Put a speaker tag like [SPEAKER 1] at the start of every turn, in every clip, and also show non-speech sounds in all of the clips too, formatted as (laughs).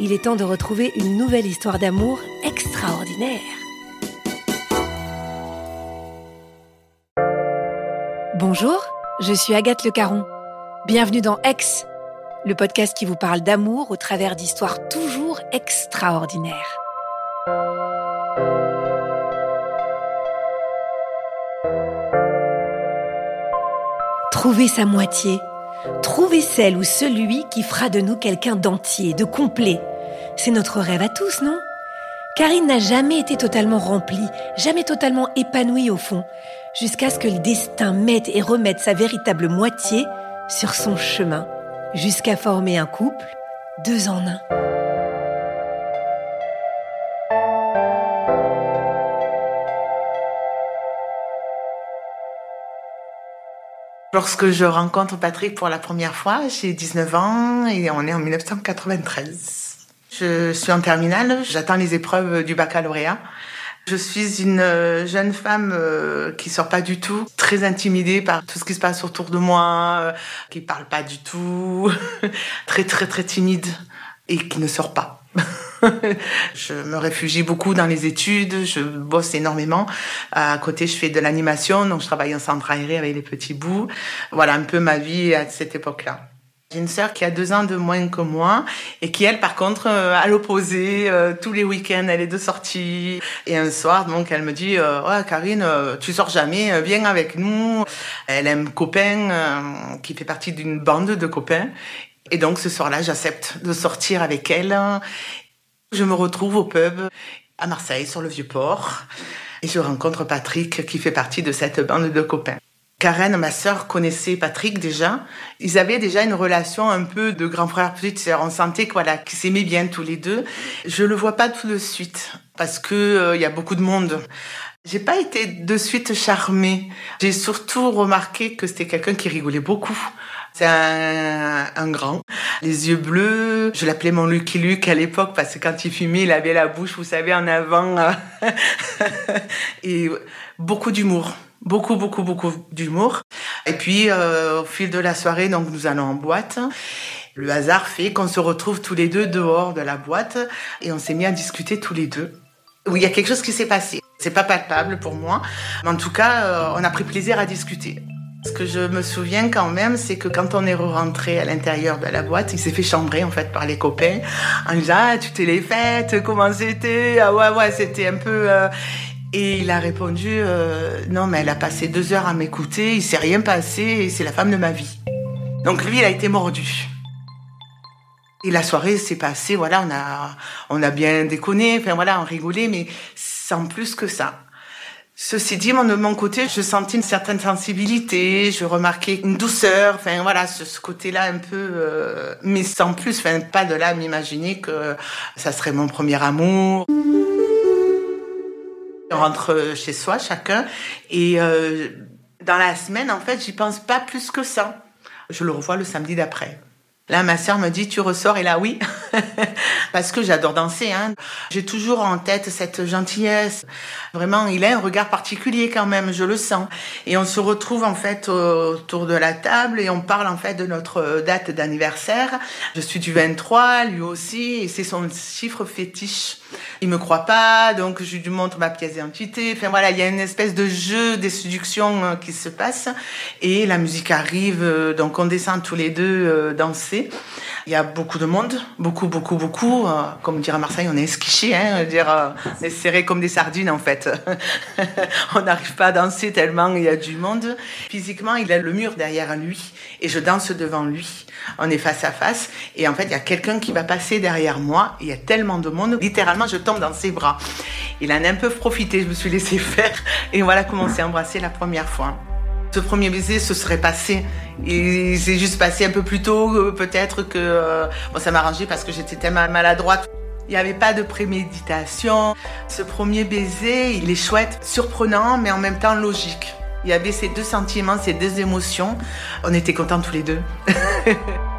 [SPEAKER 1] il est temps de retrouver une nouvelle histoire d'amour extraordinaire. Bonjour, je suis Agathe Le Caron. Bienvenue dans Ex, le podcast qui vous parle d'amour au travers d'histoires toujours extraordinaires. Trouver sa moitié, trouver celle ou celui qui fera de nous quelqu'un d'entier, de complet. C'est notre rêve à tous, non? Karine n'a jamais été totalement remplie, jamais totalement épanouie au fond, jusqu'à ce que le destin mette et remette sa véritable moitié sur son chemin, jusqu'à former un couple, deux en un.
[SPEAKER 2] Lorsque je rencontre Patrick pour la première fois, j'ai 19 ans et on est en 1993. Je suis en terminale, j'attends les épreuves du baccalauréat. Je suis une euh, jeune femme euh, qui sort pas du tout, très intimidée par tout ce qui se passe autour de moi, euh, qui parle pas du tout, (laughs) très très très timide et qui ne sort pas. (laughs) je me réfugie beaucoup dans les études, je bosse énormément. À côté, je fais de l'animation, donc je travaille en centre aéré avec les petits bouts. Voilà un peu ma vie à cette époque-là. J'ai une sœur qui a deux ans de moins que moi et qui, elle, par contre, euh, à l'opposé, euh, tous les week-ends, elle est de sortie. Et un soir, donc, elle me dit euh, Ouais, Karine, euh, tu sors jamais, viens avec nous. Elle a un copain qui fait partie d'une bande de copains. Et donc, ce soir-là, j'accepte de sortir avec elle. Je me retrouve au pub à Marseille, sur le Vieux-Port. Et je rencontre Patrick, qui fait partie de cette bande de copains. Karen, ma sœur, connaissait Patrick déjà. Ils avaient déjà une relation un peu de grand frère petite. On sentait voilà, qu'ils s'aimaient bien tous les deux. Je le vois pas tout de suite parce que euh, il y a beaucoup de monde. J'ai pas été de suite charmée. J'ai surtout remarqué que c'était quelqu'un qui rigolait beaucoup. C'est un, grand, les yeux bleus. Je l'appelais mon Lucky Luke à l'époque parce que quand il fumait, il avait la bouche, vous savez, en avant. (laughs) Et beaucoup d'humour beaucoup, beaucoup, beaucoup d'humour. Et puis, euh, au fil de la soirée, donc nous allons en boîte. Le hasard fait qu'on se retrouve tous les deux dehors de la boîte et on s'est mis à discuter tous les deux. Oui, il y a quelque chose qui s'est passé. C'est pas palpable pour moi, mais en tout cas, euh, on a pris plaisir à discuter. Ce que je me souviens quand même, c'est que quand on est rentré à l'intérieur de la boîte, il s'est fait chambrer en fait par les copains en disant ah tu t'es les fêtes, comment c'était? Ah ouais ouais c'était un peu. Euh... Et il a répondu euh, non mais elle a passé deux heures à m'écouter, il s'est rien passé et c'est la femme de ma vie. Donc lui il a été mordu. Et la soirée s'est passée, voilà, on a, on a bien déconné, enfin voilà, on rigolait, mais sans plus que ça. Ceci dit, de mon côté, je sentais une certaine sensibilité, je remarquais une douceur, enfin voilà, ce, ce côté-là un peu, euh, mais sans plus, enfin pas de là à m'imaginer que ça serait mon premier amour. On rentre chez soi chacun et euh, dans la semaine, en fait, j'y pense pas plus que ça. Je le revois le samedi d'après. Là, ma sœur me dit, tu ressors Et là, oui, (laughs) parce que j'adore danser. Hein. J'ai toujours en tête cette gentillesse. Vraiment, il a un regard particulier quand même, je le sens. Et on se retrouve en fait autour de la table et on parle en fait de notre date d'anniversaire. Je suis du 23, lui aussi, et c'est son chiffre fétiche. Il me croit pas, donc je lui montre ma pièce d'identité. Enfin voilà, il y a une espèce de jeu des séductions euh, qui se passe. Et la musique arrive, euh, donc on descend tous les deux euh, danser. Il y a beaucoup de monde, beaucoup, beaucoup, beaucoup. Comme dire à Marseille, on est esquiché, hein, dire, on est serré comme des sardines en fait. (laughs) on n'arrive pas à danser tellement il y a du monde. Physiquement, il a le mur derrière lui et je danse devant lui. On est face à face et en fait, il y a quelqu'un qui va passer derrière moi. Il y a tellement de monde, littéralement, je tombe dans ses bras. Il en a un peu profité, je me suis laissé faire et voilà comment on s'est embrassé la première fois. Ce premier baiser se serait passé. Il s'est juste passé un peu plus tôt, euh, peut-être que euh, bon, ça m'a parce que j'étais tellement maladroite. Il n'y avait pas de préméditation. Ce premier baiser, il est chouette, surprenant, mais en même temps logique. Il y avait ces deux sentiments, ces deux émotions. On était contents tous les deux. (laughs)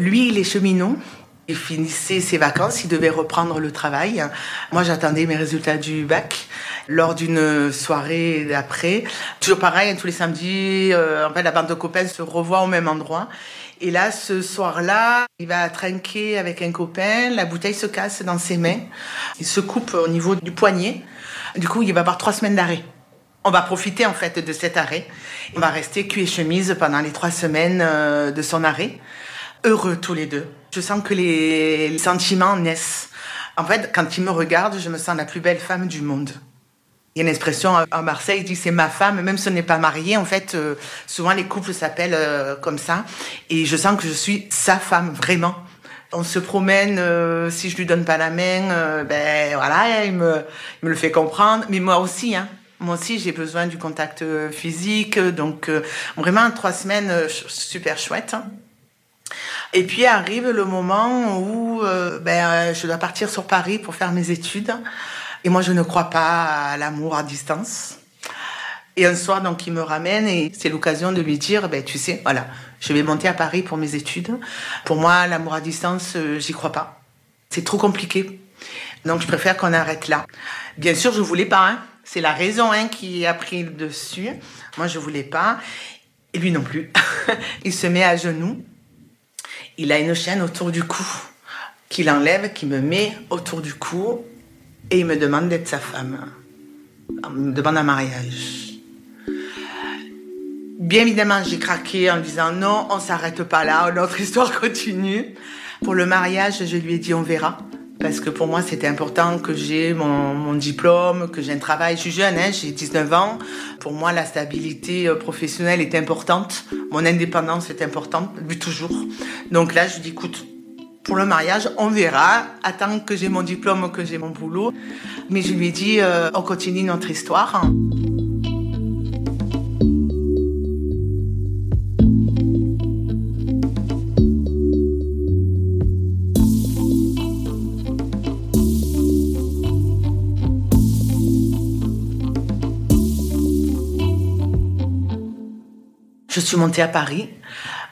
[SPEAKER 2] Lui, il est cheminot. Il finissait ses vacances, il devait reprendre le travail. Moi, j'attendais mes résultats du bac lors d'une soirée d'après. Toujours pareil, tous les samedis, euh, la bande de copains se revoit au même endroit. Et là, ce soir-là, il va trinquer avec un copain, la bouteille se casse dans ses mains, il se coupe au niveau du poignet. Du coup, il va avoir trois semaines d'arrêt. On va profiter en fait de cet arrêt. On va rester cul et chemise pendant les trois semaines euh, de son arrêt. Heureux tous les deux. Je sens que les sentiments naissent. En fait, quand il me regarde, je me sens la plus belle femme du monde. Il y a une expression à Marseille, il dit c'est ma femme, même si on n'est pas marié. En fait, euh, souvent les couples s'appellent euh, comme ça. Et je sens que je suis sa femme, vraiment. On se promène, euh, si je lui donne pas la main, ben voilà, il me, le fait comprendre. Mais moi aussi, hein. Moi aussi, j'ai besoin du contact physique. Donc, vraiment, trois semaines super chouettes. Et puis arrive le moment où ben, je dois partir sur Paris pour faire mes études. Et moi, je ne crois pas à l'amour à distance. Et un soir, donc, il me ramène et c'est l'occasion de lui dire, ben, tu sais, voilà, je vais monter à Paris pour mes études. Pour moi, l'amour à distance, euh, j'y crois pas. C'est trop compliqué. Donc, je préfère qu'on arrête là. Bien sûr, je voulais pas. Hein. C'est la raison hein, qui a pris le dessus. Moi, je voulais pas. Et lui non plus. (laughs) il se met à genoux. Il a une chaîne autour du cou qu'il enlève, qui me met autour du cou et il me demande d'être sa femme. Il me demande un mariage. Bien évidemment, j'ai craqué en disant non, on s'arrête pas là, notre histoire continue. Pour le mariage, je lui ai dit on verra. Parce que pour moi, c'était important que j'ai mon, diplôme, que j'ai un travail. Je suis jeune, hein, j'ai 19 ans. Pour moi, la stabilité euh, professionnelle est importante. Mon indépendance est importante, depuis toujours. Donc là, je lui dis, écoute, pour le mariage, on verra. Attends que j'ai mon diplôme, que j'ai mon boulot. Mais je lui ai dit, euh, on continue notre histoire. Je suis montée à Paris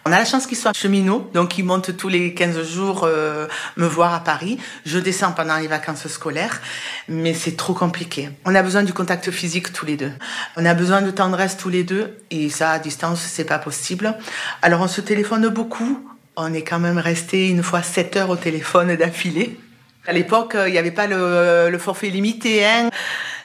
[SPEAKER 2] on a la chance qu'il soit cheminot, donc il monte tous les 15 jours euh, me voir à Paris. Je descends pendant les vacances scolaires, mais c'est trop compliqué. On a besoin du contact physique tous les deux. On a besoin de tendresse tous les deux, et ça à distance c'est pas possible. Alors on se téléphone beaucoup. On est quand même resté une fois 7 heures au téléphone d'affilée. À l'époque, il n'y avait pas le, le forfait limité. Hein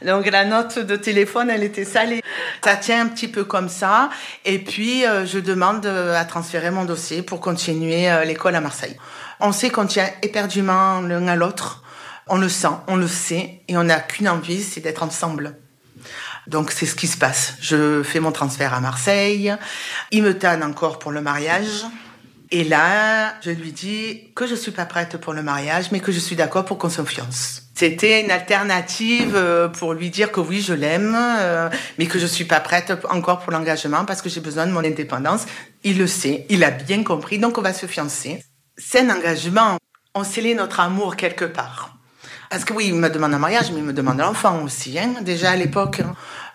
[SPEAKER 2] donc la note de téléphone, elle était salée. Ça tient un petit peu comme ça. Et puis, euh, je demande euh, à transférer mon dossier pour continuer euh, l'école à Marseille. On sait qu'on tient éperdument l'un à l'autre. On le sent, on le sait. Et on n'a qu'une envie, c'est d'être ensemble. Donc c'est ce qui se passe. Je fais mon transfert à Marseille. Il me tanne encore pour le mariage. Et là, je lui dis que je suis pas prête pour le mariage, mais que je suis d'accord pour qu'on se fiance. C'était une alternative euh, pour lui dire que oui, je l'aime, euh, mais que je suis pas prête encore pour l'engagement parce que j'ai besoin de mon indépendance. Il le sait, il a bien compris, donc on va se fiancer. C'est un engagement. On scellait notre amour quelque part. Parce que oui, il me demande un mariage, mais il me demande l'enfant aussi. Hein. Déjà à l'époque,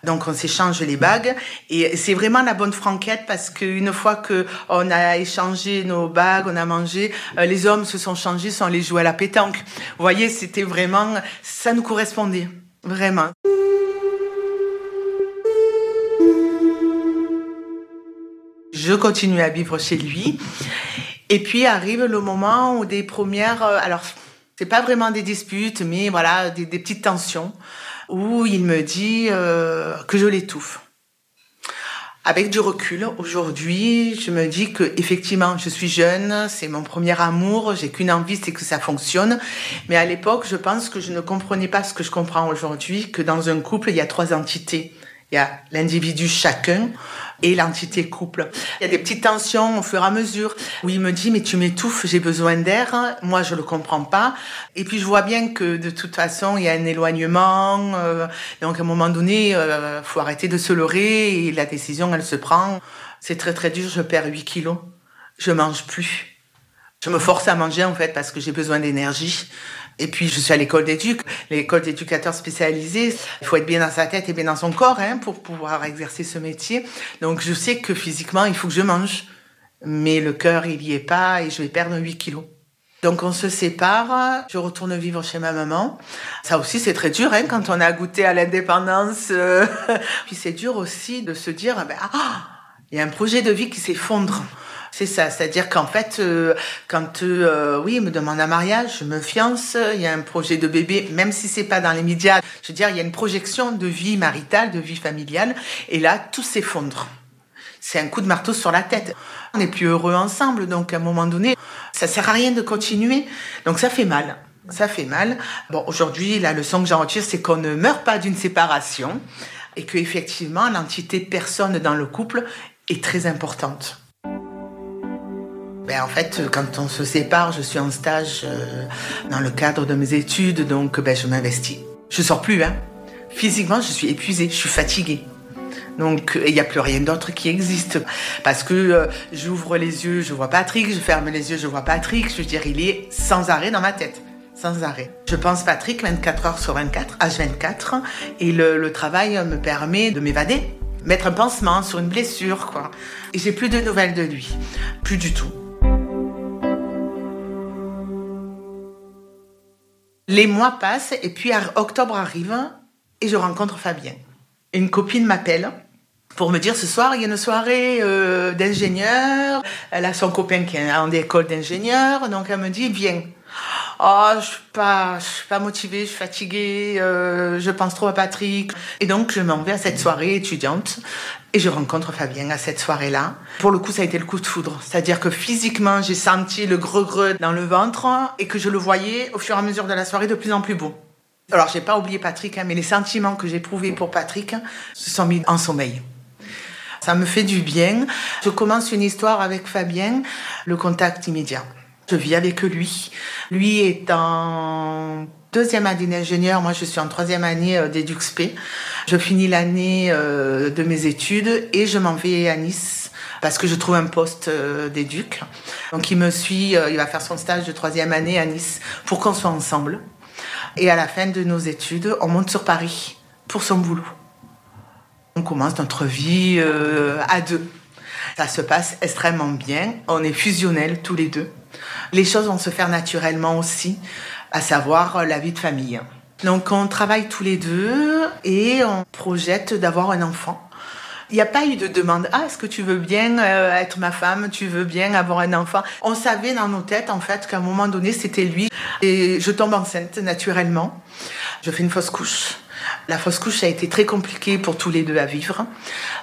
[SPEAKER 2] Donc on s'échange les bagues et c'est vraiment la bonne franquette parce qu'une fois que on a échangé nos bagues, on a mangé, euh, les hommes se sont changés, sont allés jouer à la pétanque. Vous voyez, c'était vraiment, ça nous correspondait, vraiment. Je continue à vivre chez lui. Et puis arrive le moment où des premières, euh, alors c'est pas vraiment des disputes, mais voilà, des, petites tensions, où il me dit euh, que je l'étouffe. Avec du recul, aujourd'hui, je me dis que effectivement, je suis jeune, c'est mon premier amour, j'ai qu'une envie, c'est que ça fonctionne. Mais à l'époque, je pense que je ne comprenais pas ce que je comprends aujourd'hui, que dans un couple, il y a trois entités. Il y a l'individu chacun, et l'entité couple. Il y a des petites tensions au fur et à mesure où il me dit mais tu m'étouffes, j'ai besoin d'air. Moi je le comprends pas. Et puis je vois bien que de toute façon il y a un éloignement. Euh, donc à un moment donné, euh, faut arrêter de se leurrer et la décision elle se prend. C'est très très dur. Je perds 8 kilos. Je mange plus. Je me force à manger en fait parce que j'ai besoin d'énergie. Et puis, je suis à l'école d'éduc, l'école d'éducateurs spécialisés. Il faut être bien dans sa tête et bien dans son corps hein, pour pouvoir exercer ce métier. Donc, je sais que physiquement, il faut que je mange. Mais le cœur, il y est pas et je vais perdre 8 kilos. Donc on se sépare, je retourne vivre chez ma maman. Ça aussi c'est très dur hein, quand on a goûté à l'indépendance. Euh. (laughs) Puis c'est dur aussi de se dire, ben, ah, il y a un projet de vie qui s'effondre. C'est ça, c'est-à-dire qu'en fait, euh, quand euh, oui, il me demande un mariage, je me fiance, il y a un projet de bébé, même si c'est pas dans les médias, je veux dire, il y a une projection de vie maritale, de vie familiale, et là, tout s'effondre. C'est un coup de marteau sur la tête. On n'est plus heureux ensemble, donc à un moment donné, ça sert à rien de continuer. Donc ça fait mal. Ça fait mal. Bon, aujourd'hui, la leçon que j'en retire, c'est qu'on ne meurt pas d'une séparation et que effectivement, l'entité personne dans le couple est très importante. Ben, en fait, quand on se sépare, je suis en stage euh, dans le cadre de mes études, donc ben, je m'investis. Je sors plus, hein. Physiquement, je suis épuisée, je suis fatiguée. Donc, il n'y a plus rien d'autre qui existe. Parce que euh, j'ouvre les yeux, je vois Patrick, je ferme les yeux, je vois Patrick. Je veux dire, il est sans arrêt dans ma tête. Sans arrêt. Je pense Patrick 24 heures sur 24, H24. Et le, le travail me permet de m'évader. Mettre un pansement sur une blessure, quoi. Et j'ai plus de nouvelles de lui. Plus du tout. Les mois passent et puis octobre arrive et je rencontre Fabien. Une copine m'appelle pour me dire ce soir il y a une soirée euh, d'ingénieur. Elle a son copain qui est en école d'ingénieur, donc elle me dit viens. Oh, je suis pas, je suis pas motivée, je suis fatiguée, euh, je pense trop à Patrick. Et donc je m'en vais à cette soirée étudiante et je rencontre Fabien à cette soirée-là. Pour le coup, ça a été le coup de foudre. C'est-à-dire que physiquement, j'ai senti le greu-greu dans le ventre et que je le voyais au fur et à mesure de la soirée de plus en plus beau. Alors, j'ai pas oublié Patrick, hein, mais les sentiments que j'ai éprouvés pour Patrick se sont mis en sommeil. Ça me fait du bien. Je commence une histoire avec Fabien, le contact immédiat. Je vis avec lui. Lui est en deuxième année d'ingénieur, moi je suis en troisième année euh, d'EduxP. Je finis l'année euh, de mes études et je m'en vais à Nice parce que je trouve un poste euh, d'éduc. Donc il me suit, il va faire son stage de troisième année à Nice pour qu'on soit ensemble. Et à la fin de nos études, on monte sur Paris pour son boulot. On commence notre vie à deux. Ça se passe extrêmement bien. On est fusionnels tous les deux. Les choses vont se faire naturellement aussi à savoir euh, la vie de famille. Donc on travaille tous les deux et on projette d'avoir un enfant. Il n'y a pas eu de demande, ah, est-ce que tu veux bien euh, être ma femme, tu veux bien avoir un enfant? On savait dans nos têtes, en fait, qu'à un moment donné, c'était lui. Et je tombe enceinte naturellement. Je fais une fausse couche. La fausse couche a été très compliquée pour tous les deux à vivre.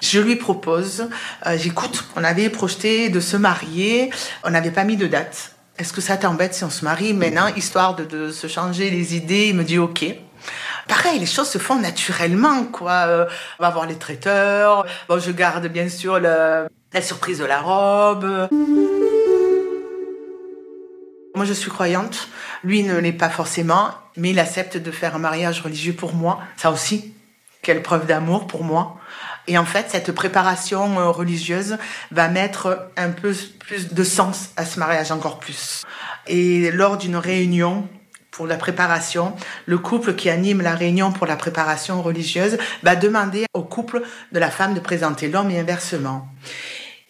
[SPEAKER 2] Je lui propose, euh, j'écoute, on avait projeté de se marier, on n'avait pas mis de date. Est-ce que ça t'embête si on se marie? Maintenant, histoire de, se changer les idées Il me dit OK. Pareil, les choses se font naturellement, quoi. Euh, on va voir les traiteurs. Bon, je garde bien sûr la surprise de la robe. Moi, je suis croyante. Lui ne l'est pas forcément, mais il accepte de faire un mariage religieux pour moi. Ça aussi, quelle preuve d'amour pour moi. Et en fait, cette préparation euh, religieuse va mettre un peu plus de sens à ce mariage encore plus. Et lors d'une réunion pour la préparation, le couple qui anime la réunion pour la préparation religieuse va demander au couple de la femme de présenter l'homme et inversement.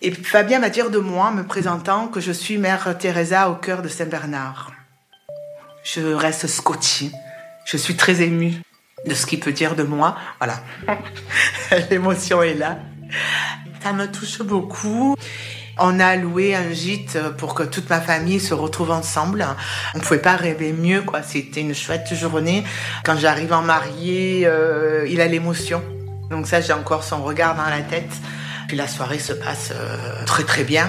[SPEAKER 2] Et Fabien va dire de moi, me présentant, que je suis Mère Teresa au cœur de Saint-Bernard. Je reste scotché. Je suis très émue de ce qu'il peut dire de moi. Voilà. (laughs) L'émotion est là. Ça me touche beaucoup. On a loué un gîte pour que toute ma famille se retrouve ensemble. On ne pouvait pas rêver mieux, quoi. C'était une chouette journée. Quand j'arrive en mariée, euh, il a l'émotion. Donc ça, j'ai encore son regard dans la tête. Puis la soirée se passe euh, très très bien.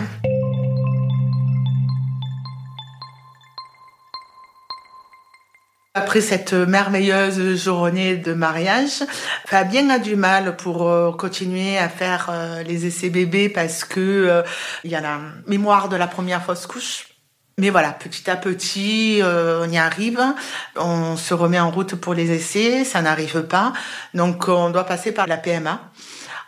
[SPEAKER 2] Après cette merveilleuse journée de mariage, Fabien a du mal pour euh, continuer à faire euh, les essais bébés parce que euh, il y a la mémoire de la première fausse couche. Mais voilà, petit à petit, on y arrive. On se remet en route pour les essais, ça n'arrive pas. Donc on doit passer par la PMA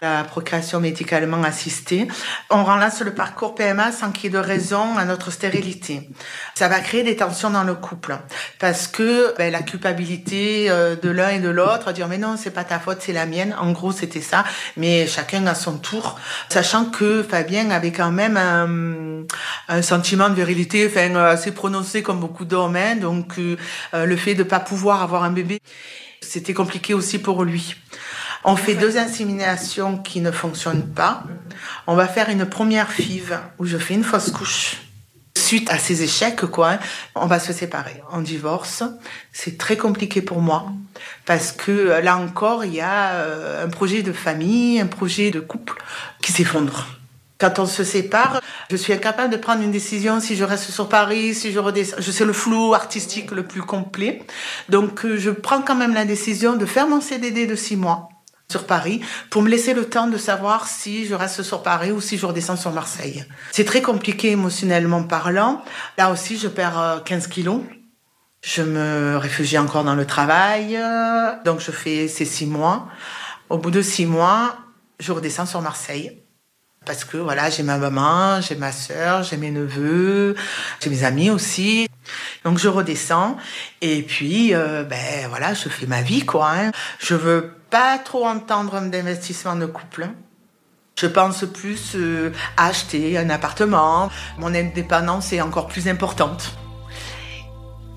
[SPEAKER 2] la procréation médicalement assistée. On relance le parcours PMA sans qu'il y ait de raison à notre stérilité. Ça va créer des tensions dans le couple parce que ben, la culpabilité euh, de l'un et de l'autre, dire mais non c'est pas ta faute c'est la mienne. En gros c'était ça, mais chacun à son tour, sachant que Fabien avait quand même un, un sentiment de virilité, enfin assez prononcé comme beaucoup d'hommes, hein. donc euh, le fait de pas pouvoir avoir un bébé, c'était compliqué aussi pour lui. On fait deux inséminations qui ne fonctionnent pas. On va faire une première FIV où je fais une fausse couche. Suite à ces échecs, quoi, on va se séparer. On divorce. C'est très compliqué pour moi parce que là encore, il y a euh, un projet de famille, un projet de couple qui s'effondre. Quand on se sépare, je suis incapable de prendre une décision si je reste sur Paris, si je redescends. Je sais le flou artistique le plus complet. Donc, euh, je prends quand même la décision de faire mon CDD de six mois sur Paris pour me laisser le temps de savoir si je reste sur Paris ou si je redescends sur Marseille. C'est très compliqué émotionnellement parlant. Là aussi, je perds 15 euh, kilos. Je me réfugie encore dans le travail. Donc, je fais ces six mois. Au bout de six mois, je redescends sur Marseille. Parce que voilà, j'ai ma maman, j'ai ma sœur, j'ai mes neveux, j'ai mes amis aussi. Donc je redescends et puis euh, ben voilà, je fais ma vie quoi. Hein. Je veux pas trop entendre d'investissement de couple. Je pense plus euh, à acheter un appartement. Mon indépendance est encore plus importante.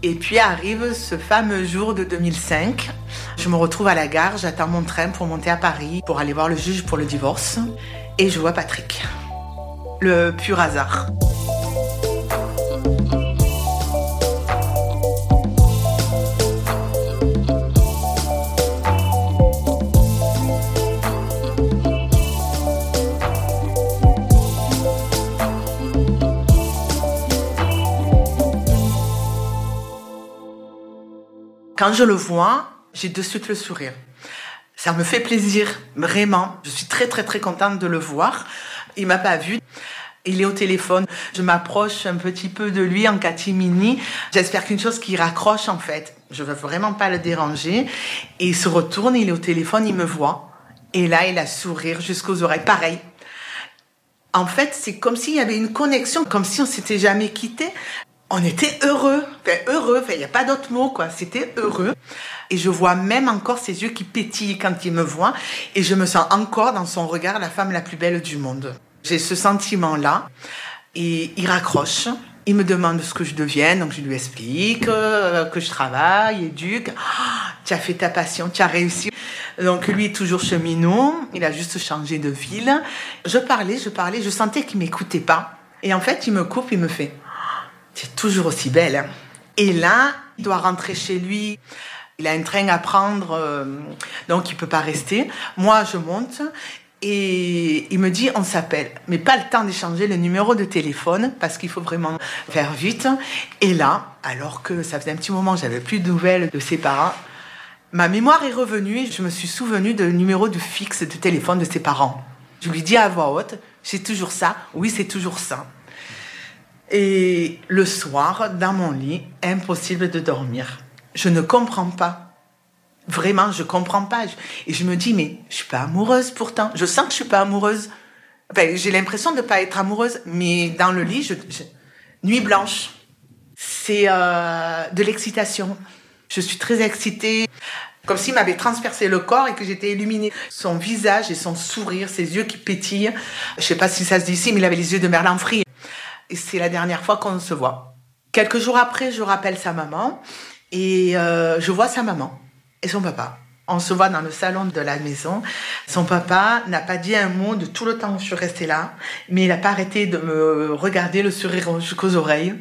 [SPEAKER 2] Et puis arrive ce fameux jour de 2005. Je me retrouve à la gare, j'attends mon train pour monter à Paris pour aller voir le juge pour le divorce. Et je vois Patrick. Le pur hasard. Quand je le vois, j'ai de suite le sourire. Ça me fait plaisir, vraiment. Je suis très très très contente de le voir. Il m'a pas vu. Il est au téléphone. Je m'approche un petit peu de lui en catimini. J'espère qu'une chose qui raccroche en fait. Je veux vraiment pas le déranger. Et il se retourne, il est au téléphone, il me voit. Et là, il a sourire jusqu'aux oreilles. Pareil. En fait, c'est comme s'il y avait une connexion, comme si on s'était jamais quitté on était heureux, enfin, il n'y a pas d'autre mot, quoi. C'était heureux. Et je vois même encore ses yeux qui pétillent quand il me voit. Et je me sens encore dans son regard la femme la plus belle du monde. J'ai ce sentiment-là. Et il raccroche. Il me demande ce que je deviens, donc je lui explique euh, que je travaille, éduque. Ah, tu as fait ta passion, tu as réussi. Donc lui toujours cheminot, il a juste changé de ville. Je parlais, je parlais, je sentais qu'il m'écoutait pas. Et en fait, il me coupe, il me fait c'est toujours aussi belle. Et là, il doit rentrer chez lui. Il a un train à prendre, euh, donc il peut pas rester. Moi, je monte et il me dit on s'appelle, mais pas le temps d'échanger le numéro de téléphone parce qu'il faut vraiment faire vite. Et là, alors que ça faisait un petit moment, j'avais plus de nouvelles de ses parents, ma mémoire est revenue et je me suis souvenu du numéro de fixe de téléphone de ses parents. Je lui dis à voix haute, c'est toujours ça, oui c'est toujours ça. Et le soir, dans mon lit, impossible de dormir. Je ne comprends pas. Vraiment, je comprends pas. Et je me dis, mais je suis pas amoureuse pourtant. Je sens que je suis pas amoureuse. J'ai l'impression de pas être amoureuse, mais dans le lit, je, nuit blanche. c'est euh, de l'excitation. Je suis très excitée, comme s'il m'avait transpercé le corps et que j'étais illuminée. Son visage et son sourire, ses yeux qui pétillent. Je sais pas si ça se dit ici, mais il avait les yeux de Merlin frit. Et c'est la dernière fois qu'on se voit. Quelques jours après, je rappelle sa maman et euh, je vois sa maman et son papa. On se voit dans le salon de la maison. Son papa n'a pas dit un mot de tout le temps où je suis restée là, mais il n'a pas arrêté de me regarder le sourire jusqu'aux oreilles.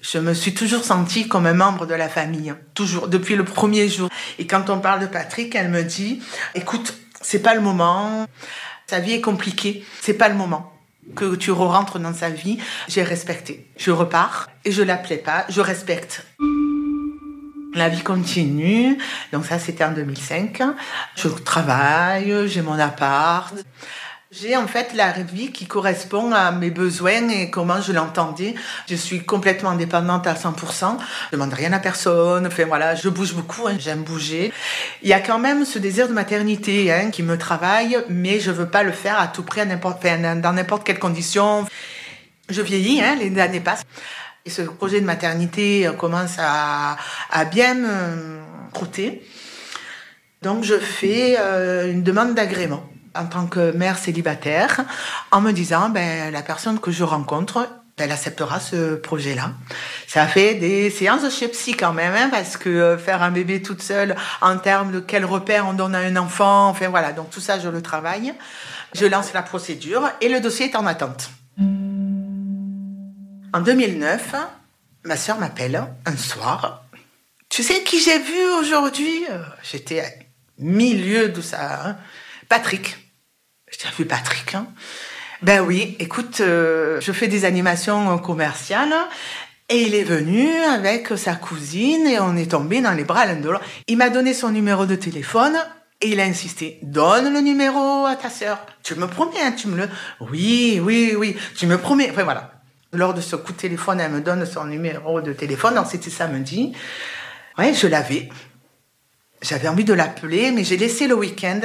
[SPEAKER 2] Je me suis toujours sentie comme un membre de la famille, toujours, depuis le premier jour. Et quand on parle de Patrick, elle me dit, écoute, c'est pas le moment, sa vie est compliquée, c'est pas le moment que tu rentres dans sa vie. J'ai respecté. Je repars et je l'appelais pas, je respecte. La vie continue. Donc ça, c'était en 2005. Je travaille, j'ai mon appart. J'ai en fait la vie qui correspond à mes besoins et comment je l'entendais. Je suis complètement indépendante à 100%. Je demande rien à personne. Enfin voilà, je bouge beaucoup, hein. j'aime bouger. Il y a quand même ce désir de maternité hein, qui me travaille, mais je veux pas le faire à tout prix, à dans n'importe quelle condition. Je vieillis, hein, les années passent. Et ce projet de maternité euh, commence à, à bien me croûter. Donc je fais euh, une demande d'agrément en tant que mère célibataire en me disant ben la personne que je rencontre elle acceptera ce projet-là. Ça fait des séances chez psy quand même, hein, parce que euh, faire un bébé toute seule, en termes de quel repère on donne à un enfant, enfin voilà, donc tout ça, je le travaille. Je lance la procédure et le dossier est en attente. En 2009, ma sœur m'appelle un soir. Tu sais qui j'ai vu aujourd'hui? J'étais à milieu de ça. Hein. Patrick. J'ai vu Patrick. Hein. Ben oui, écoute, euh, je fais des animations commerciales et il est venu avec sa cousine et on est tombé dans les bras l'un de l'autre. Il m'a donné son numéro de téléphone et il a insisté. Donne le numéro à ta sœur. Tu me promets, hein, tu me le... Oui, oui, oui, tu me promets. Enfin voilà. Lors de ce coup de téléphone, elle me donne son numéro de téléphone. Donc c'était samedi. Ouais, je l'avais. J'avais envie de l'appeler, mais j'ai laissé le week-end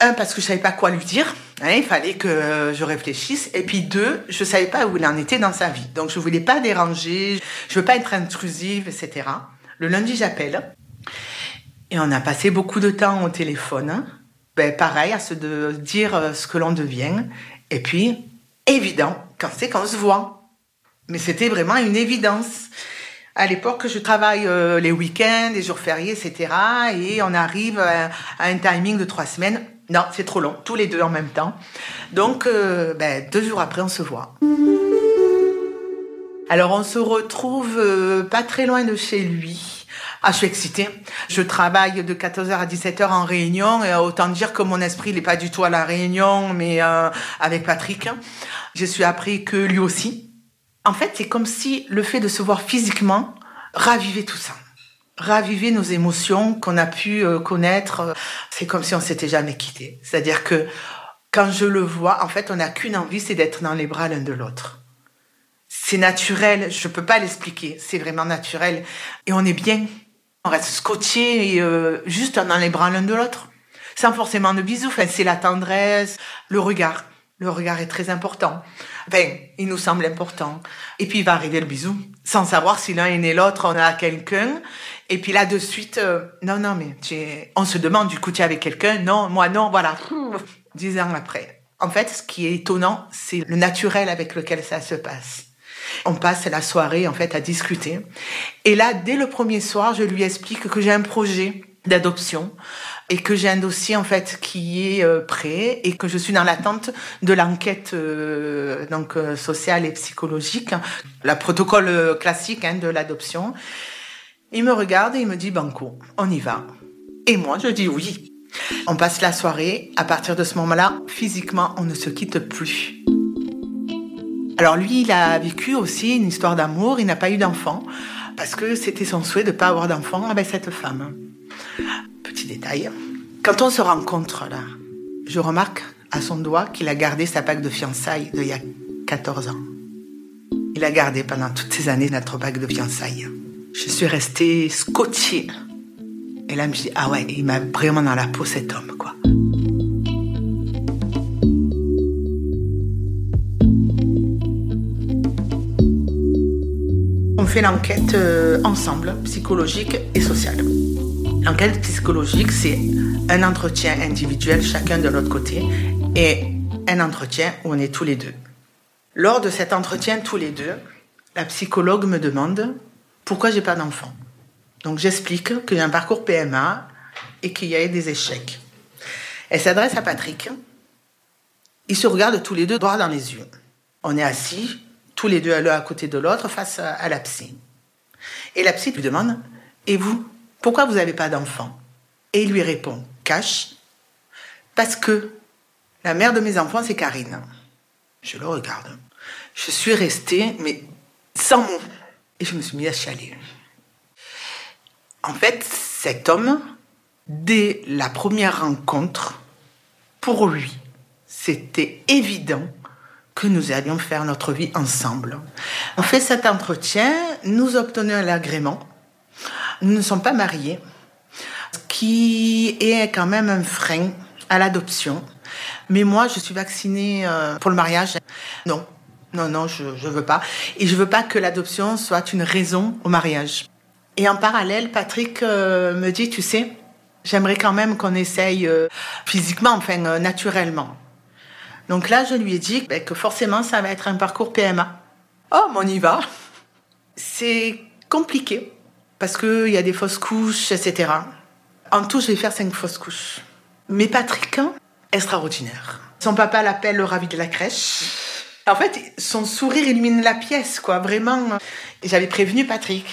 [SPEAKER 2] Un, parce que je savais pas quoi lui dire. Hein, il fallait que je réfléchisse. Et puis deux, je savais pas où il en était dans sa vie. Donc je voulais pas déranger. Je veux pas être intrusive, etc. Le lundi, j'appelle. Et on a passé beaucoup de temps au téléphone. Ben, pareil, à se de dire euh, ce que l'on devient. Et puis, évident quand c'est qu'on se voit. Mais c'était vraiment une évidence. À l'époque, je travaille euh, les week-ends, les jours fériés, etc. Et on arrive à, un timing de trois semaines. Non, c'est trop long, tous les deux en même temps. Donc, euh, ben, deux jours après, on se voit. Alors, on se retrouve euh, pas très loin de chez lui. Ah, je suis excitée. Je travaille de 14h à 17h en réunion et autant dire que mon esprit n'est pas du tout à la réunion, mais euh, avec Patrick. Je suis appris que lui aussi. En fait, c'est comme si le fait de se voir physiquement ravivait tout ça. Ravivait nos émotions qu'on a pu euh, connaître. C'est comme si on s'était jamais quitté. C'est-à-dire que quand je le vois, en fait, on n'a qu'une envie, c'est d'être dans les bras l'un de l'autre. C'est naturel, je peux pas l'expliquer, c'est vraiment naturel. Et on est bien. On reste scotché et euh, juste dans les bras l'un de l'autre. Sans forcément de bisous. Enfin, c'est la tendresse, le regard. Le regard est très important. Enfin, il nous semble important. Et puis, il va arriver le bisou. Sans savoir si l'un est né l'autre, on a quelqu'un. Et puis là, de suite, euh, non, non, mais on se demande, du coup, tu es avec quelqu'un? Non, moi, non, voilà. (laughs) Dix ans après. En fait, ce qui est étonnant, c'est le naturel avec lequel ça se passe. On passe la soirée en fait à discuter. Et là, dès le premier soir, je lui explique que j'ai un projet d'adoption et que j'ai un dossier en fait qui est euh, prêt et que je suis dans l'attente de l'enquête euh, donc euh, sociale et psychologique, la protocole classique hein, de l'adoption. Il me regarde et il me dit banco, on y va. Et moi je dis oui. On passe la soirée. À partir de ce moment-là, physiquement, on ne se quitte plus. Alors lui, il a vécu aussi une histoire d'amour, il n'a pas eu d'enfant, parce que c'était son souhait de ne pas avoir d'enfant avec cette femme. Petit. Quand on se rencontre là, je remarque à son doigt qu'il a gardé sa bague de fiançailles d'il y a 14 ans. Il a gardé pendant toutes ces années notre bague de fiançailles. Je suis restée scotchée. Et là, je me dis, ah ouais, il m'a vraiment dans la peau cet homme, quoi. fait l'enquête euh, ensemble, psychologique et sociale. L'enquête psychologique, c'est un entretien individuel, chacun de notre côté, et un entretien où on est tous les deux. Lors de cet entretien tous les deux, la psychologue me demande pourquoi j'ai pas d'enfant? Donc j'explique que j'ai un parcours PMA et qu'il y a eu des échecs. Elle s'adresse à Patrick. Ils se regardent tous les deux droit dans les yeux. On est assis, tous les deux l'un à côté de l'autre, face à la psy. Et la psy lui demande Et vous, pourquoi vous n'avez pas d'enfant? Et il lui répond Cache, parce que la mère de mes enfants, c'est Karine. Je le regarde. Je suis restée, mais sans mots. Et je me suis mis à chialer. En fait, cet homme, dès la première rencontre, pour lui, c'était évident que nous allions faire notre vie ensemble. On fait cet entretien, nous obtenons l'agrément. Nous ne sommes pas mariés, ce qui est quand même un frein à l'adoption. Mais moi, je suis vaccinée euh, pour le mariage. Non, non, non, je ne veux pas. Et je veux pas que l'adoption soit une raison au mariage. Et en parallèle, Patrick euh, me dit, tu sais, j'aimerais quand même qu'on essaye euh, physiquement, enfin naturellement. Donc là, je lui ai dit ben, que forcément, ça va être un parcours PMA. Oh, mais on y va. C'est compliqué parce qu'il y a des fausses couches, etc. En tout, je vais faire cinq fausses couches. Mais Patrick, hein, extraordinaire. Son papa l'appelle le ravi de la crèche. En fait, son sourire illumine la pièce, quoi, vraiment. J'avais prévenu Patrick.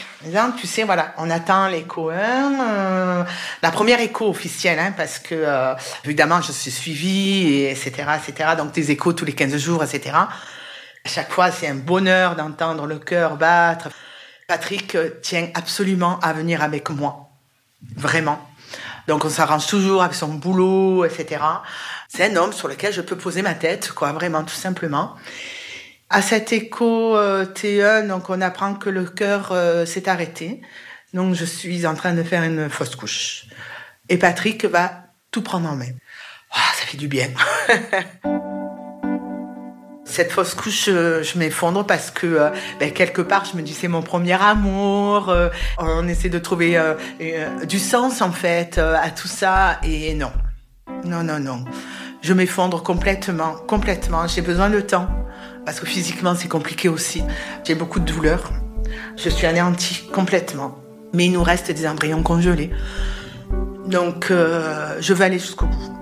[SPEAKER 2] tu sais, voilà, on attend l'écho 1, euh, la première écho officielle, hein, parce que, euh, évidemment, je suis suivie, et etc., etc. Donc, des échos tous les 15 jours, etc. À chaque fois, c'est un bonheur d'entendre le cœur battre. Patrick tient absolument à venir avec moi. Vraiment. Donc, on s'arrange toujours avec son boulot, etc. C'est un homme sur lequel je peux poser ma tête, quoi, vraiment, tout simplement. À cet écho euh, T1, donc on apprend que le cœur euh, s'est arrêté. Donc je suis en train de faire une fausse couche. Et Patrick va tout prendre en main. Ah, ça fait du bien. (laughs) Cette fausse couche, euh, je m'effondre parce que ben, quelque part, je me dis c'est mon premier amour. on essaie de trouver du sens en fait à tout ça et non, non, non, non. Je m'effondre complètement, complètement. J'ai besoin de temps parce que physiquement c'est compliqué aussi. J'ai beaucoup de douleurs. Je suis anéantie complètement. Mais il nous reste des embryons congelés. Donc euh, je vais aller jusqu'au bout.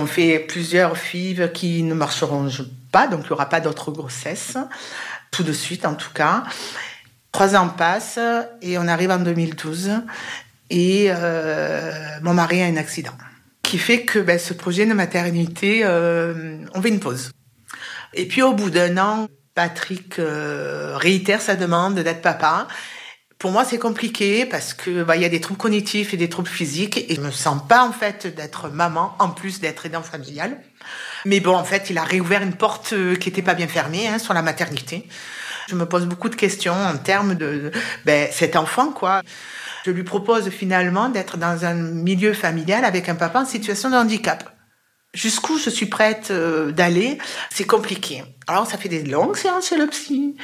[SPEAKER 2] On fait plusieurs FIV qui ne marcheront pas, donc il n'y aura pas d'autres grossesses, tout de suite en tout cas. Trois ans passent et on arrive en 2012 et euh, mon mari a un accident qui fait que ben, ce projet de maternité, euh, on fait une pause. Et puis au bout d'un an, Patrick euh, réitère sa demande d'être papa. Pour moi, c'est compliqué parce que bah, il y a des troubles cognitifs et des troubles physiques et je me sens pas en fait d'être maman en plus d'être aidant familial. Mais bon, en fait, il a réouvert une porte euh, qui était pas bien fermée hein, sur la maternité. Je me pose beaucoup de questions en termes de ben, cet enfant, quoi. Je lui propose finalement d'être dans un milieu familial avec un papa en situation de handicap. Jusqu'où je suis prête euh, d'aller, c'est compliqué. Alors ça fait des longues séances chez le psy.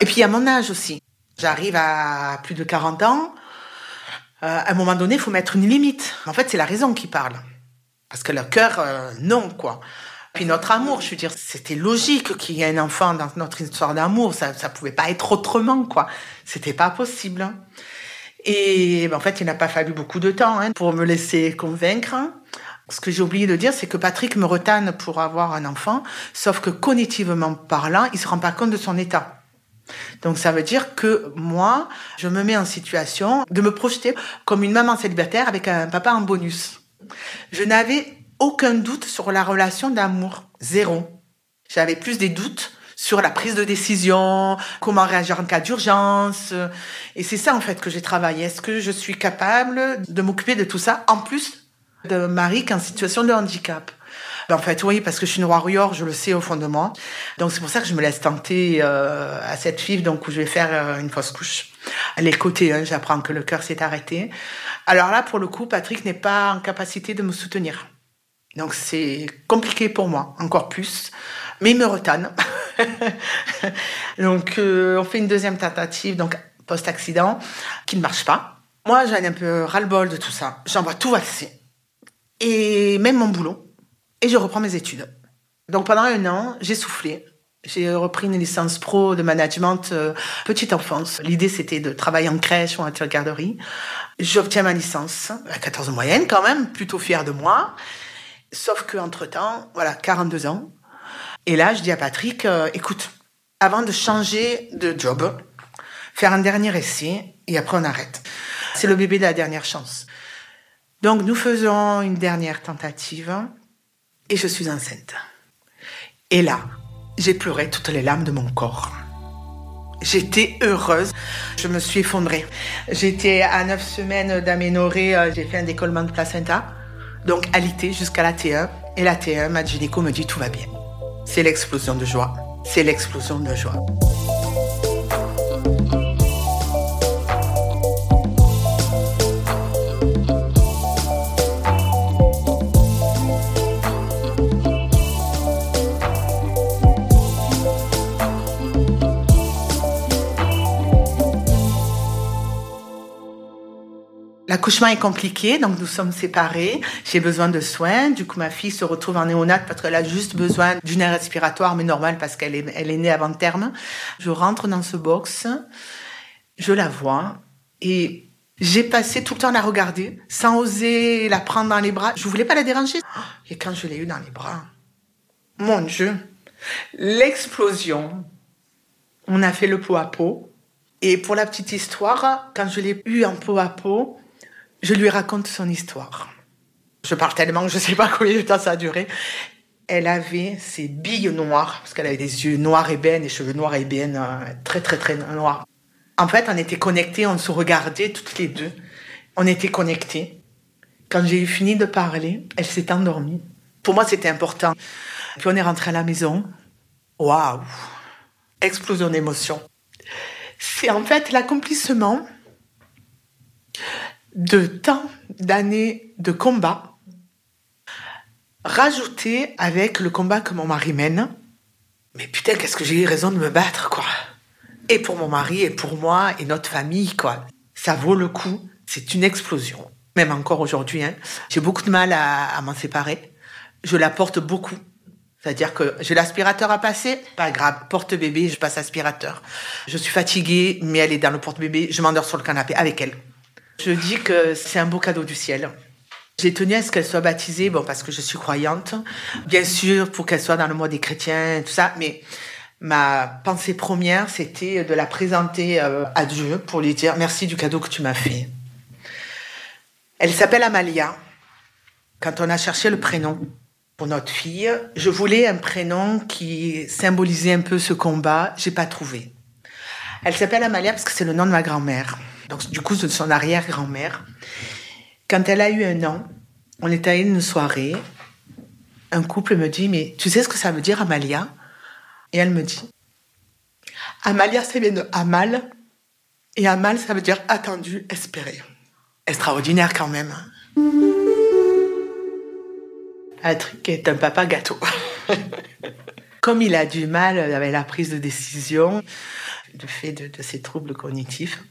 [SPEAKER 2] Et puis à mon âge aussi. J'arrive à plus de 40 ans. Euh, à un moment donné, il faut mettre une limite. En fait, c'est la raison qui parle. Parce que le cœur, euh, non, quoi. Puis notre amour, je veux dire, c'était logique qu'il y ait un enfant dans notre histoire d'amour. Ça, ça pouvait pas être autrement, quoi. C'était pas possible. Et ben, en fait, il n'a pas fallu beaucoup de temps hein, pour me laisser convaincre. Ce que j'ai oublié de dire, c'est que Patrick me retanne pour avoir un enfant, sauf que cognitivement parlant, il se rend pas compte de son état. Donc ça veut dire que moi, je me mets en situation de me projeter comme une maman célibataire avec un papa en bonus. Je n'avais aucun doute sur la relation d'amour, zéro. J'avais plus des doutes sur la prise de décision, comment réagir en cas d'urgence. Et c'est ça en fait que j'ai travaillé. Est-ce que je suis capable de m'occuper de tout ça en plus de Marie qui est en situation de handicap? En fait, oui, parce que je suis une warrior, je le sais au fond de moi. Donc c'est pour ça que je me laisse tenter euh, à cette fille, donc où je vais faire euh, une fausse couche. Les côtés, hein, j'apprends que le cœur s'est arrêté. Alors là, pour le coup, Patrick n'est pas en capacité de me soutenir. Donc c'est compliqué pour moi, encore plus. Mais il me retanne. (laughs) donc euh, on fait une deuxième tentative, donc post-accident, qui ne marche pas. Moi, j'en ai un peu ras-le-bol de tout ça. J'en vois tout valser. Et même mon boulot. Et je reprends mes études. Donc pendant un an, j'ai soufflé. J'ai repris une licence pro de management euh, petite enfance. L'idée, c'était de travailler en crèche ou en garderie. J'obtiens ma licence, à 14 moyenne quand même, plutôt fière de moi. Sauf que entre temps, voilà, 42 ans. Et là, je dis à Patrick, euh, écoute, avant de changer de job, faire un dernier essai et après on arrête. C'est le bébé de la dernière chance. Donc nous faisons une dernière tentative et je suis enceinte. Et là, j'ai pleuré toutes les larmes de mon corps. J'étais heureuse. Je me suis effondrée. J'étais à neuf semaines d'aménorrhée. Euh, j'ai fait un décollement de placenta. Donc alité jusqu'à la T1. Et la T1, ma gynéco me dit tout va bien. C'est l'explosion de joie. C'est l'explosion de joie. L'accouchement est compliqué, donc nous sommes séparés. J'ai besoin de soins. Du coup, ma fille se retrouve en néonate parce qu'elle a juste besoin d'une aire respiratoire, mais normal parce qu'elle est, elle est née avant terme. Je rentre dans ce box, je la vois et j'ai passé tout le temps à la regarder sans oser la prendre dans les bras. Je voulais pas la déranger. Et quand je l'ai eue dans les bras, mon Dieu, l'explosion. On a fait le pot à pot. Et pour la petite histoire, quand je l'ai eu en pot à pot, je lui raconte son histoire. Je parle tellement que je ne sais pas combien de temps ça a duré. Elle avait ses billes noires, parce qu'elle avait des yeux noirs ébènes, des cheveux noirs ébènes, euh, très très très noirs. En fait, on était connectés, on se regardait toutes les deux. On était connectés. Quand j'ai fini de parler, elle s'est endormie. Pour moi, c'était important. Puis on est rentré à la maison. Waouh Explosion d'émotion. C'est en fait l'accomplissement de temps d'années de combat, rajouté avec le combat que mon mari mène. Mais putain, qu'est-ce que j'ai eu raison de me battre, quoi. Et pour mon mari, et pour moi, et notre famille, quoi. Ça vaut le coup. C'est une explosion. Même encore aujourd'hui, hein. J'ai beaucoup de mal à, m'en séparer. Je la porte beaucoup. C'est-à-dire que j'ai l'aspirateur à passer, pas grave, porte-bébé, je passe aspirateur. Je suis fatiguée, mais elle est dans le porte-bébé, je m'endors sur le canapé avec elle. Je dis que c'est un beau cadeau du ciel. J'ai tenu à ce qu'elle soit baptisée, bon, parce que je suis croyante. Bien sûr, pour qu'elle soit dans le mois des chrétiens, tout ça, mais ma pensée première, c'était de la présenter euh, à Dieu pour lui dire merci du cadeau que tu m'as fait. Elle s'appelle Amalia. Quand on a cherché le prénom pour notre fille, je voulais un prénom qui symbolisait un peu ce combat. J'ai pas trouvé. Elle s'appelle Amalia parce que c'est le nom de ma grand-mère donc du coup de son arrière-grand-mère. Quand elle a eu un an, on est allé une soirée. Un couple me dit, mais tu sais ce que ça veut dire Amalia? Et elle me dit, Amalia, ça vient de Amal. Et Amal, ça veut dire attendu, espéré. Extraordinaire quand même. Patrick est un papa gâteau. (laughs) Comme il a du mal avec la prise de décision, du fait de, de, troubles cognitifs.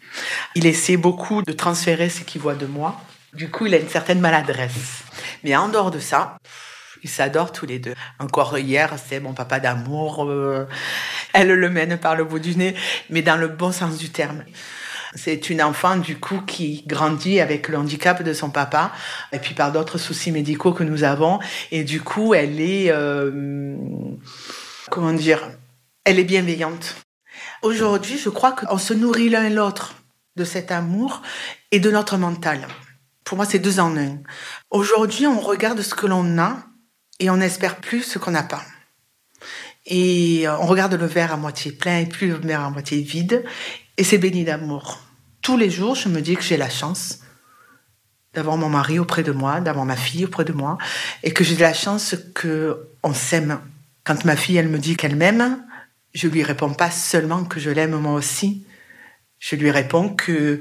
[SPEAKER 2] Il essaie beaucoup de transférer ce qu'il voit de moi. Du coup, il a une certaine maladresse. Mais en dehors de ça, ils s'adorent tous les deux. Encore hier, c'est mon papa d'amour. Euh, elle le mène par le bout du nez, mais dans le bon sens du terme. C'est une enfant, du coup, qui grandit avec le handicap de son papa, et puis par d'autres soucis médicaux que nous avons. Et du coup, elle est, euh, comment dire, elle est bienveillante. Aujourd'hui, je crois qu'on se nourrit l'un et l'autre de cet amour et de notre mental. Pour moi, c'est deux en un. Aujourd'hui, on regarde ce que l'on a et on espère plus ce qu'on n'a pas. Et on regarde le verre à moitié plein et plus le verre à moitié vide. Et c'est béni d'amour. Tous les jours, je me dis que j'ai la chance d'avoir mon mari auprès de moi, d'avoir ma fille auprès de moi, et que j'ai la chance que on s'aime. Quand ma fille, elle me dit qu'elle m'aime, je lui réponds pas seulement que je l'aime moi aussi. Je lui réponds que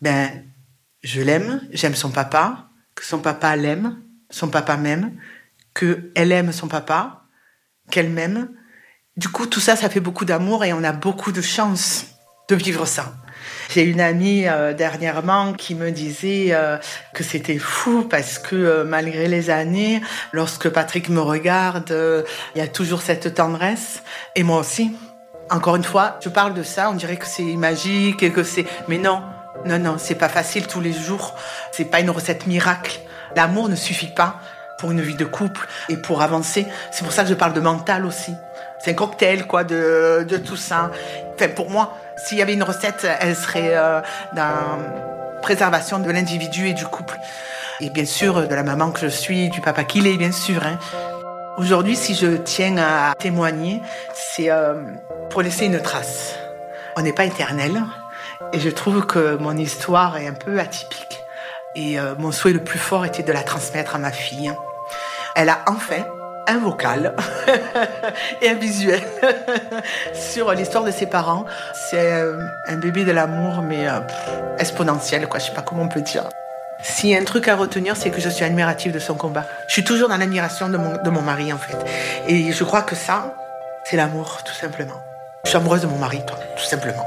[SPEAKER 2] ben je l'aime, j'aime son papa, que son papa l'aime, son papa m'aime qu'elle aime son papa, qu'elle m'aime. Du coup, tout ça, ça fait beaucoup d'amour et on a beaucoup de chance de vivre ça. J'ai une amie euh, dernièrement qui me disait euh, que c'était fou parce que euh, malgré les années, lorsque Patrick me regarde, il y a toujours cette tendresse. Et moi aussi. Encore une fois, je parle de ça, on dirait que c'est magique et que c'est... Mais non, non, non, c'est pas facile tous les jours. C'est pas une recette miracle. L'amour ne suffit pas pour une vie de couple et pour avancer. C'est pour ça que je parle de mental aussi. C'est un cocktail, quoi, de, de tout ça. Enfin, pour moi, s'il y avait une recette, elle serait euh, dans préservation de l'individu et du couple. Et bien sûr, de la maman que je suis, du papa qu'il est, bien sûr. Hein. Aujourd'hui, si je tiens à témoigner, c'est euh, pour laisser une trace. On n'est pas éternel. Et je trouve que mon histoire est un peu atypique. Et euh, mon souhait le plus fort était de la transmettre à ma fille. Elle a enfin un vocal (laughs) et un visuel (laughs) sur l'histoire de ses parents. C'est euh, un bébé de l'amour, mais euh, exponentiel, quoi. Je sais pas comment on peut dire. S'il y a un truc à retenir, c'est que je suis admirative de son combat. Je suis toujours dans l'admiration de mon, de mon mari, en fait. Et je crois que ça, c'est l'amour, tout simplement. Je suis amoureuse de mon mari, toi, tout simplement.